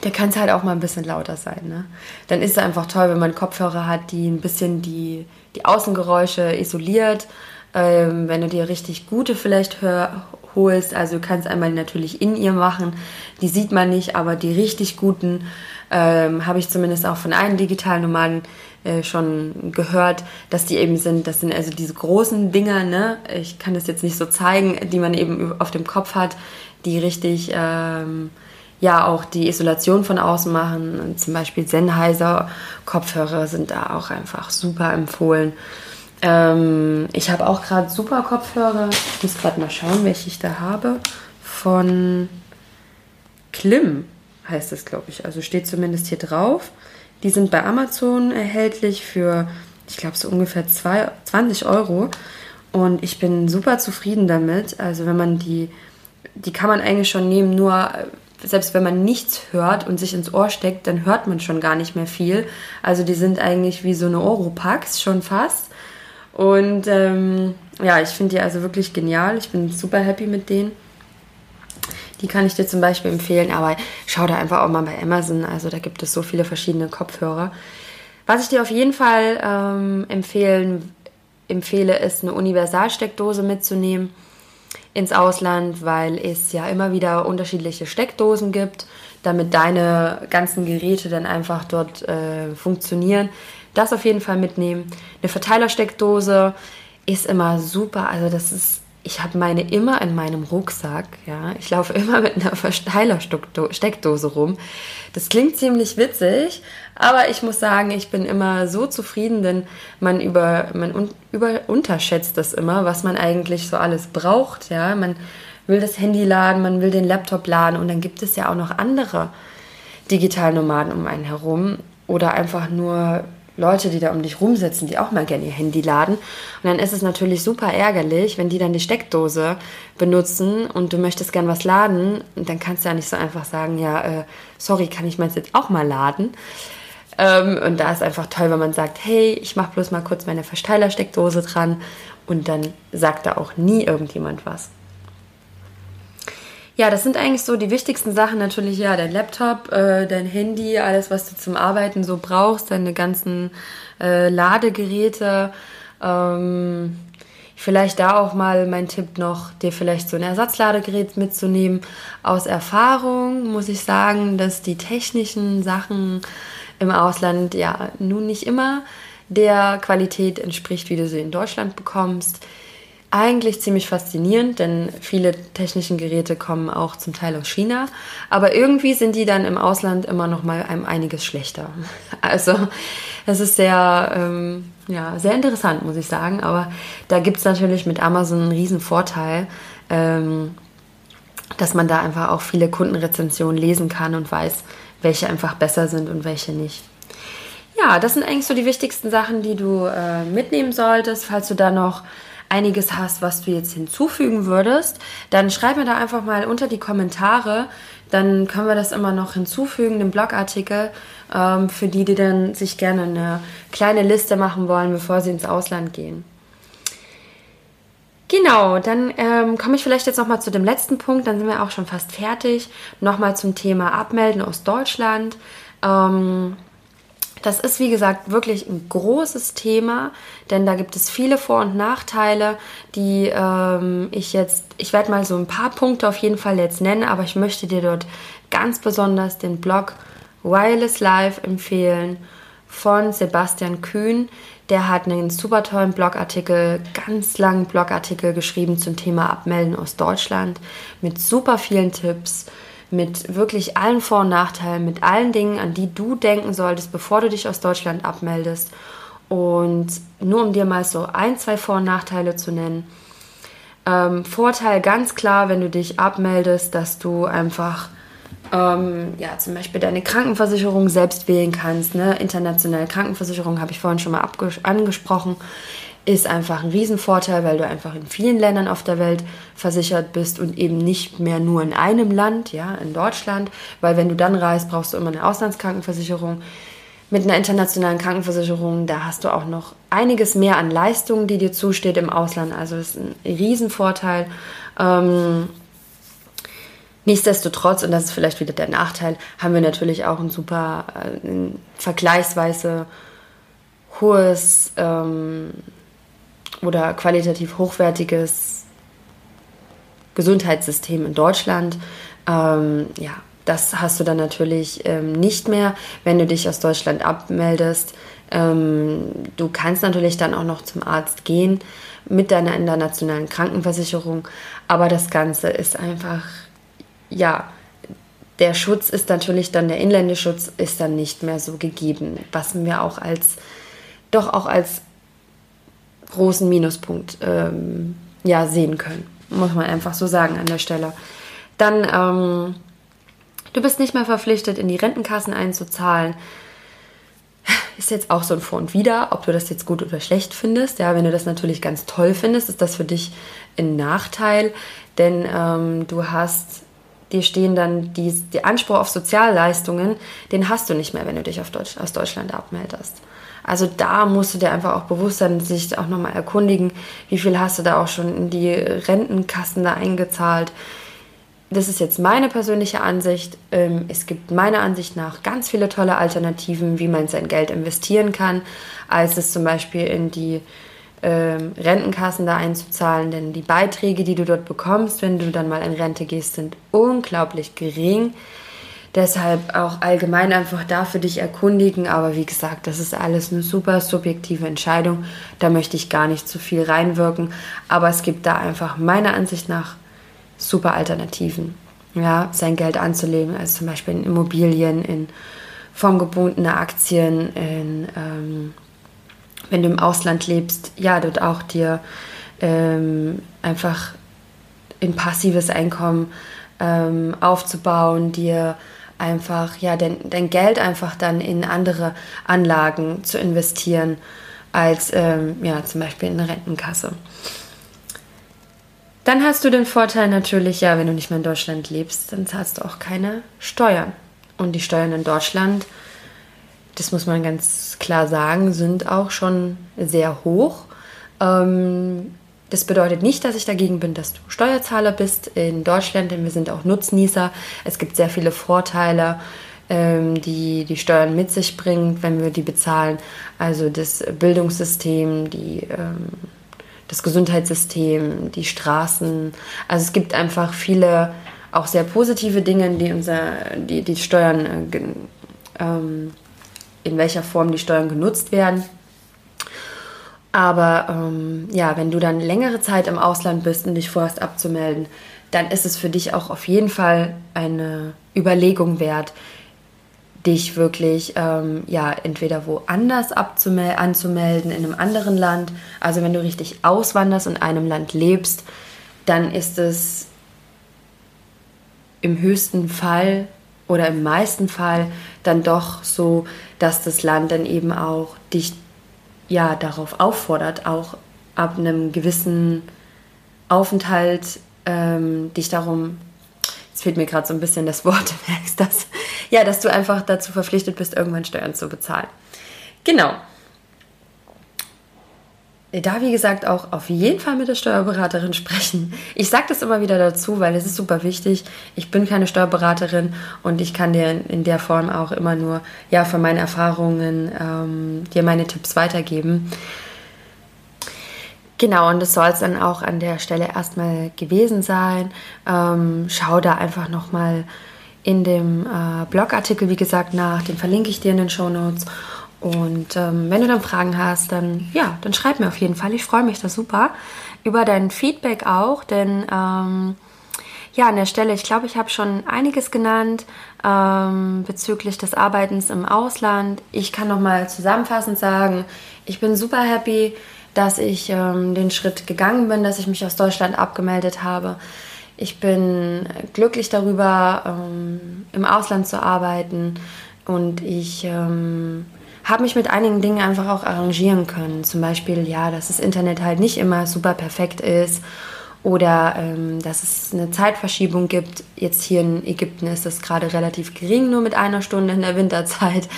da kann es halt auch mal ein bisschen lauter sein. Ne? Dann ist es einfach toll, wenn man Kopfhörer hat, die ein bisschen die, die Außengeräusche isoliert. Ähm, wenn du dir richtig gute vielleicht hör, holst. Also kannst einmal natürlich in ihr machen, die sieht man nicht, aber die richtig guten ähm, habe ich zumindest auch von einem digitalen Nomaden äh, schon gehört, dass die eben sind, das sind also diese großen Dinger, ne? ich kann das jetzt nicht so zeigen, die man eben auf dem Kopf hat, die richtig... Ähm, ja auch die Isolation von außen machen. Und zum Beispiel Sennheiser Kopfhörer sind da auch einfach super empfohlen. Ähm, ich habe auch gerade super Kopfhörer. Ich muss gerade mal schauen, welche ich da habe. Von Klim heißt es, glaube ich. Also steht zumindest hier drauf. Die sind bei Amazon erhältlich für, ich glaube, so ungefähr zwei, 20 Euro. Und ich bin super zufrieden damit. Also wenn man die, die kann man eigentlich schon nehmen, nur selbst wenn man nichts hört und sich ins Ohr steckt, dann hört man schon gar nicht mehr viel. Also die sind eigentlich wie so eine Oropax schon fast. Und ähm, ja, ich finde die also wirklich genial. Ich bin super happy mit denen. Die kann ich dir zum Beispiel empfehlen, aber schau da einfach auch mal bei Amazon. Also da gibt es so viele verschiedene Kopfhörer. Was ich dir auf jeden Fall ähm, empfehlen, empfehle, ist eine Universalsteckdose mitzunehmen ins Ausland, weil es ja immer wieder unterschiedliche Steckdosen gibt, damit deine ganzen Geräte dann einfach dort äh, funktionieren. Das auf jeden Fall mitnehmen. Eine Verteilersteckdose ist immer super. Also das ist, ich habe meine immer in meinem Rucksack. Ja, ich laufe [laughs] immer mit einer Verteilersteckdose rum. Das klingt ziemlich witzig, aber ich muss sagen, ich bin immer so zufrieden, denn man über man un, über unterschätzt das immer, was man eigentlich so alles braucht. Ja, man will das Handy laden, man will den Laptop laden und dann gibt es ja auch noch andere Digitalnomaden um einen herum oder einfach nur Leute, die da um dich rumsitzen, die auch mal gerne ihr Handy laden. Und dann ist es natürlich super ärgerlich, wenn die dann die Steckdose benutzen und du möchtest gern was laden. Und dann kannst du ja nicht so einfach sagen, ja, äh, sorry, kann ich meins jetzt auch mal laden? Ähm, und da ist einfach toll, wenn man sagt, hey, ich mache bloß mal kurz meine Verteilersteckdose dran. Und dann sagt da auch nie irgendjemand was. Ja, das sind eigentlich so die wichtigsten Sachen natürlich, ja, dein Laptop, äh, dein Handy, alles, was du zum Arbeiten so brauchst, deine ganzen äh, Ladegeräte. Ähm, vielleicht da auch mal mein Tipp noch, dir vielleicht so ein Ersatzladegerät mitzunehmen. Aus Erfahrung muss ich sagen, dass die technischen Sachen im Ausland ja nun nicht immer der Qualität entspricht, wie du sie in Deutschland bekommst. Eigentlich ziemlich faszinierend, denn viele technische Geräte kommen auch zum Teil aus China, aber irgendwie sind die dann im Ausland immer noch mal einiges schlechter. [laughs] Also es ist sehr, ähm, ja, sehr interessant, muss ich sagen, aber da gibt es natürlich mit Amazon einen riesen Vorteil, ähm, dass man da einfach auch viele Kundenrezensionen lesen kann und weiß, welche einfach besser sind und welche nicht. Ja, das sind eigentlich so die wichtigsten Sachen, die du äh, mitnehmen solltest. Falls du da noch einiges hast, was du jetzt hinzufügen würdest, dann schreib mir da einfach mal unter die Kommentare. Dann können wir das immer noch hinzufügen, den Blogartikel, ähm, für die, die dann sich gerne eine kleine Liste machen wollen, bevor sie ins Ausland gehen. Genau, dann ähm, komme ich vielleicht jetzt nochmal zu dem letzten Punkt, dann sind wir auch schon fast fertig. Nochmal zum Thema Abmelden aus Deutschland. Ähm, das ist, wie gesagt, wirklich ein großes Thema, denn da gibt es viele Vor- und Nachteile, die ähm, ich jetzt, ich werde mal so ein paar Punkte auf jeden Fall jetzt nennen, aber ich möchte dir dort ganz besonders den Blog Wireless Live empfehlen von Sebastian Kühn. Der hat einen super tollen Blogartikel, ganz langen Blogartikel geschrieben zum Thema Abmelden aus Deutschland mit super vielen Tipps mit wirklich allen Vor- und Nachteilen, mit allen Dingen, an die du denken solltest, bevor du dich aus Deutschland abmeldest. Und nur um dir mal so ein, zwei Vor- und Nachteile zu nennen. Ähm, Vorteil ganz klar, wenn du dich abmeldest, dass du einfach ähm, ja, zum Beispiel deine Krankenversicherung selbst wählen kannst. Ne? Internationale Krankenversicherung habe ich vorhin schon mal angesprochen ist einfach ein Riesenvorteil, weil du einfach in vielen Ländern auf der Welt versichert bist und eben nicht mehr nur in einem Land, ja, in Deutschland, weil wenn du dann reist, brauchst du immer eine Auslandskrankenversicherung. Mit einer internationalen Krankenversicherung, da hast du auch noch einiges mehr an Leistungen, die dir zusteht im Ausland. Also das ist ein Riesenvorteil. Ähm, nichtsdestotrotz, und das ist vielleicht wieder der Nachteil, haben wir natürlich auch ein super, äh, ein vergleichsweise hohes ähm, oder qualitativ hochwertiges Gesundheitssystem in Deutschland. Ähm, ja, das hast du dann natürlich ähm, nicht mehr, wenn du dich aus Deutschland abmeldest. Ähm, du kannst natürlich dann auch noch zum Arzt gehen mit deiner internationalen Krankenversicherung, aber das Ganze ist einfach, ja, der Schutz ist natürlich dann, der Inländeschutz ist dann nicht mehr so gegeben, was wir auch als, doch auch als großen Minuspunkt ähm, ja, sehen können. Muss man einfach so sagen an der Stelle. Dann, ähm, du bist nicht mehr verpflichtet, in die Rentenkassen einzuzahlen. Ist jetzt auch so ein Vor und Wider, ob du das jetzt gut oder schlecht findest. Ja, wenn du das natürlich ganz toll findest, ist das für dich ein Nachteil, denn ähm, du hast, dir stehen dann die, die Anspruch auf Sozialleistungen, den hast du nicht mehr, wenn du dich Deutsch, aus Deutschland abmeldest. Also da musst du dir einfach auch bewusst sein, sich auch nochmal erkundigen, wie viel hast du da auch schon in die Rentenkassen da eingezahlt. Das ist jetzt meine persönliche Ansicht. Ähm, es gibt meiner Ansicht nach ganz viele tolle Alternativen, wie man sein Geld investieren kann, als es zum Beispiel in die ähm, Rentenkassen da einzuzahlen, denn die Beiträge, die du dort bekommst, wenn du dann mal in Rente gehst, sind unglaublich gering. Deshalb auch allgemein einfach da für dich erkundigen. Aber wie gesagt, das ist alles eine super subjektive Entscheidung. Da möchte ich gar nicht zu viel reinwirken. Aber es gibt da einfach meiner Ansicht nach super Alternativen. Ja, sein Geld anzulegen, also zum Beispiel in Immobilien, in formgebundene Aktien, in, ähm, wenn du im Ausland lebst, ja, dort auch dir ähm, einfach ein passives Einkommen ähm, aufzubauen, dir einfach ja dein, dein Geld einfach dann in andere Anlagen zu investieren als ähm, ja zum Beispiel in eine Rentenkasse. Dann hast du den Vorteil natürlich, ja, wenn du nicht mehr in Deutschland lebst, dann zahlst du auch keine Steuern. Und die Steuern in Deutschland, das muss man ganz klar sagen, sind auch schon sehr hoch. Ähm, das bedeutet nicht, dass ich dagegen bin, dass du Steuerzahler bist in Deutschland, denn wir sind auch Nutznießer. Es gibt sehr viele Vorteile, ähm, die die Steuern mit sich bringen, wenn wir die bezahlen. Also das Bildungssystem, die, ähm, das Gesundheitssystem, die Straßen. Also es gibt einfach viele auch sehr positive Dinge, die unser, die, die Steuern, äh, ähm, in welcher Form die Steuern genutzt werden. Aber ähm, ja, wenn du dann längere Zeit im Ausland bist und dich vorhast abzumelden, dann ist es für dich auch auf jeden Fall eine Überlegung wert, dich wirklich ähm, ja entweder woanders anzumelden in einem anderen Land. Also wenn du richtig auswanderst und in einem Land lebst, dann ist es im höchsten Fall oder im meisten Fall dann doch so, dass das Land dann eben auch dich ja darauf auffordert, auch ab einem gewissen Aufenthalt ähm, dich darum Jetzt fehlt mir gerade so ein bisschen das Wort, [laughs] merkst das? Ja, dass du einfach dazu verpflichtet bist, irgendwann Steuern zu bezahlen. Genau. Da, wie gesagt, auch auf jeden Fall mit der Steuerberaterin sprechen. Ich sage das immer wieder dazu, weil es ist super wichtig. Ich bin keine Steuerberaterin und ich kann dir in der Form auch immer nur ja, von meinen Erfahrungen ähm, dir meine Tipps weitergeben. Genau, und das soll es dann auch an der Stelle erstmal gewesen sein. Ähm, schau da einfach nochmal in dem äh, Blogartikel, wie gesagt, nach. Den verlinke ich dir in den Show Notes. Und ähm, wenn du dann Fragen hast, dann ja, dann schreib mir auf jeden Fall. Ich freue mich da super über dein Feedback auch, denn ähm, ja, an der Stelle, ich glaube, ich habe schon einiges genannt ähm, bezüglich des Arbeitens im Ausland. Ich kann nochmal zusammenfassend sagen, ich bin super happy dass ich ähm, den Schritt gegangen bin, dass ich mich aus Deutschland abgemeldet habe. Ich bin glücklich darüber, ähm, im Ausland zu arbeiten und ich ähm, habe mich mit einigen Dingen einfach auch arrangieren können. Zum Beispiel, ja, dass das Internet halt nicht immer super perfekt ist oder ähm, dass es eine Zeitverschiebung gibt. Jetzt hier in Ägypten ist das gerade relativ gering, nur mit einer Stunde in der Winterzeit.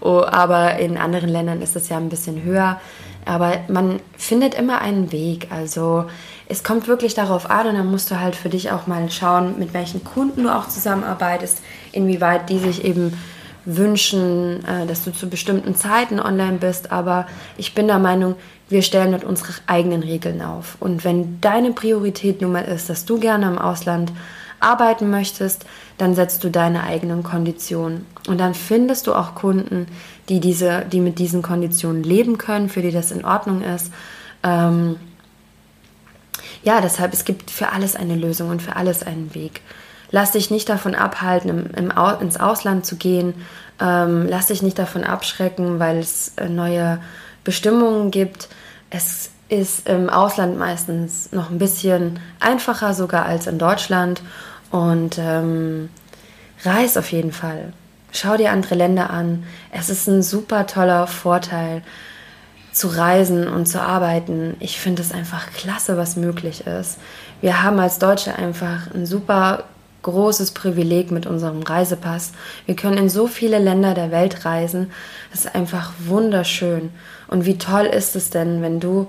Oh, aber in anderen Ländern ist es ja ein bisschen höher. Aber man findet immer einen Weg. Also es kommt wirklich darauf an und dann musst du halt für dich auch mal schauen, mit welchen Kunden du auch zusammenarbeitest, inwieweit die sich eben wünschen, äh, dass du zu bestimmten Zeiten online bist. Aber ich bin der Meinung, wir stellen dort unsere eigenen Regeln auf. Und wenn deine Priorität nun mal ist, dass du gerne im Ausland arbeiten möchtest, dann setzt du deine eigenen Konditionen. Und dann findest du auch Kunden, die, diese, die mit diesen Konditionen leben können, für die das in Ordnung ist. Ähm, ja, deshalb, es gibt für alles eine Lösung und für alles einen Weg. Lass dich nicht davon abhalten, im, im, ins Ausland zu gehen. Ähm, lass dich nicht davon abschrecken, weil es äh, neue Bestimmungen gibt. Es ist im Ausland meistens noch ein bisschen einfacher sogar als in Deutschland. Und ähm, reis auf jeden Fall. Schau dir andere Länder an. Es ist ein super toller Vorteil zu reisen und zu arbeiten. Ich finde es einfach klasse, was möglich ist. Wir haben als Deutsche einfach ein super großes Privileg mit unserem Reisepass. Wir können in so viele Länder der Welt reisen. Das ist einfach wunderschön. Und wie toll ist es denn, wenn du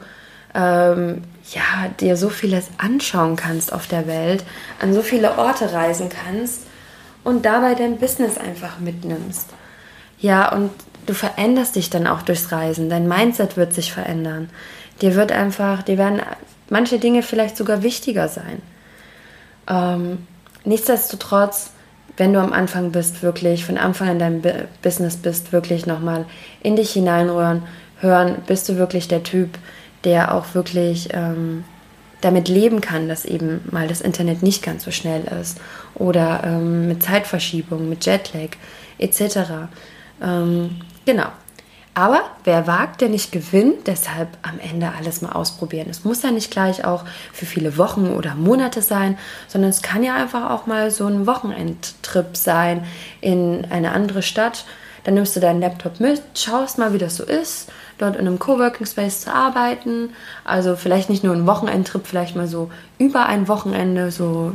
ähm, ja, dir so vieles anschauen kannst auf der Welt, an so viele Orte reisen kannst und dabei dein Business einfach mitnimmst. Ja, und du veränderst dich dann auch durchs Reisen. Dein Mindset wird sich verändern. Dir wird einfach, dir werden manche Dinge vielleicht sogar wichtiger sein. Ähm, nichtsdestotrotz, wenn du am Anfang bist, wirklich von Anfang an deinem Business bist, wirklich nochmal in dich hineinrühren, hören, bist du wirklich der Typ, der auch wirklich ähm, damit leben kann, dass eben mal das Internet nicht ganz so schnell ist oder ähm, mit Zeitverschiebung, mit Jetlag etc. Ähm, genau. Aber wer wagt, der nicht gewinnt, deshalb am Ende alles mal ausprobieren. Es muss ja nicht gleich auch für viele Wochen oder Monate sein, sondern es kann ja einfach auch mal so ein Wochenendtrip sein in eine andere Stadt. Dann nimmst du deinen Laptop mit, schaust mal, wie das so ist, dort in einem Coworking Space zu arbeiten. Also vielleicht nicht nur ein Wochenendtrip, vielleicht mal so über ein Wochenende, so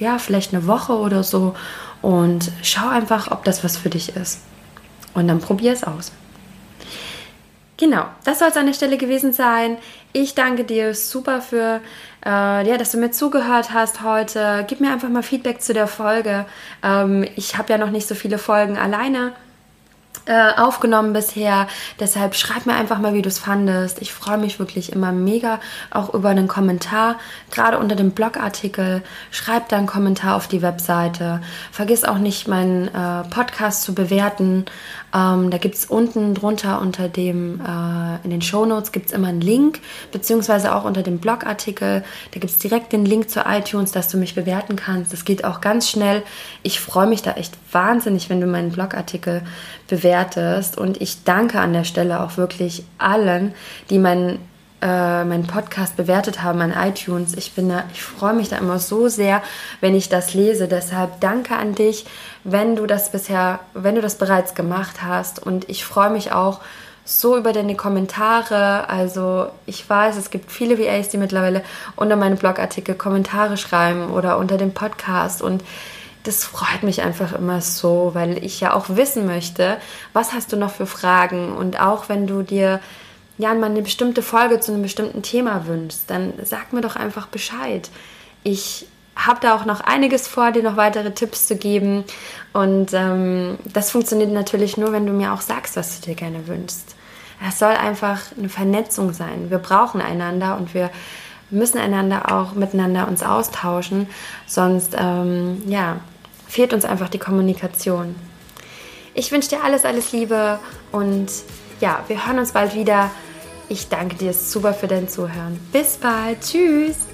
ja, vielleicht eine Woche oder so. Und schau einfach, ob das was für dich ist. Und dann probier es aus. Genau, das soll es an der Stelle gewesen sein. Ich danke dir super für, äh, ja, dass du mir zugehört hast heute. Gib mir einfach mal Feedback zu der Folge. Ähm, ich habe ja noch nicht so viele Folgen alleine äh, aufgenommen bisher. Deshalb schreib mir einfach mal, wie du es fandest. Ich freue mich wirklich immer mega auch über einen Kommentar, gerade unter dem Blogartikel. Schreib da einen Kommentar auf die Webseite. Vergiss auch nicht, meinen äh, Podcast zu bewerten. Ähm, da gibt es unten drunter unter dem, äh, in den Show Notes gibt es immer einen Link, beziehungsweise auch unter dem Blogartikel. Da gibt es direkt den Link zu iTunes, dass du mich bewerten kannst. Das geht auch ganz schnell. Ich freue mich da echt wahnsinnig, wenn du meinen Blogartikel bewertest. Und ich danke an der Stelle auch wirklich allen, die meinen äh, meinen Podcast bewertet haben an iTunes. Ich bin da, ich freue mich da immer so sehr, wenn ich das lese. Deshalb danke an dich, wenn du das bisher, wenn du das bereits gemacht hast. Und ich freue mich auch so über deine Kommentare. Also ich weiß, es gibt viele VAs, die mittlerweile unter meinen Blogartikel Kommentare schreiben oder unter dem Podcast und das freut mich einfach immer so, weil ich ja auch wissen möchte, was hast du noch für Fragen und auch wenn du dir ja, mal eine bestimmte Folge zu einem bestimmten Thema wünschst, dann sag mir doch einfach Bescheid. Ich habe da auch noch einiges vor, dir noch weitere Tipps zu geben. Und ähm, das funktioniert natürlich nur, wenn du mir auch sagst, was du dir gerne wünschst. Es soll einfach eine Vernetzung sein. Wir brauchen einander und wir müssen einander auch miteinander uns austauschen. Sonst, ähm, ja, fehlt uns einfach die Kommunikation. Ich wünsche dir alles, alles Liebe und ja, wir hören uns bald wieder. Ich danke dir super für dein Zuhören. Bis bald. Tschüss.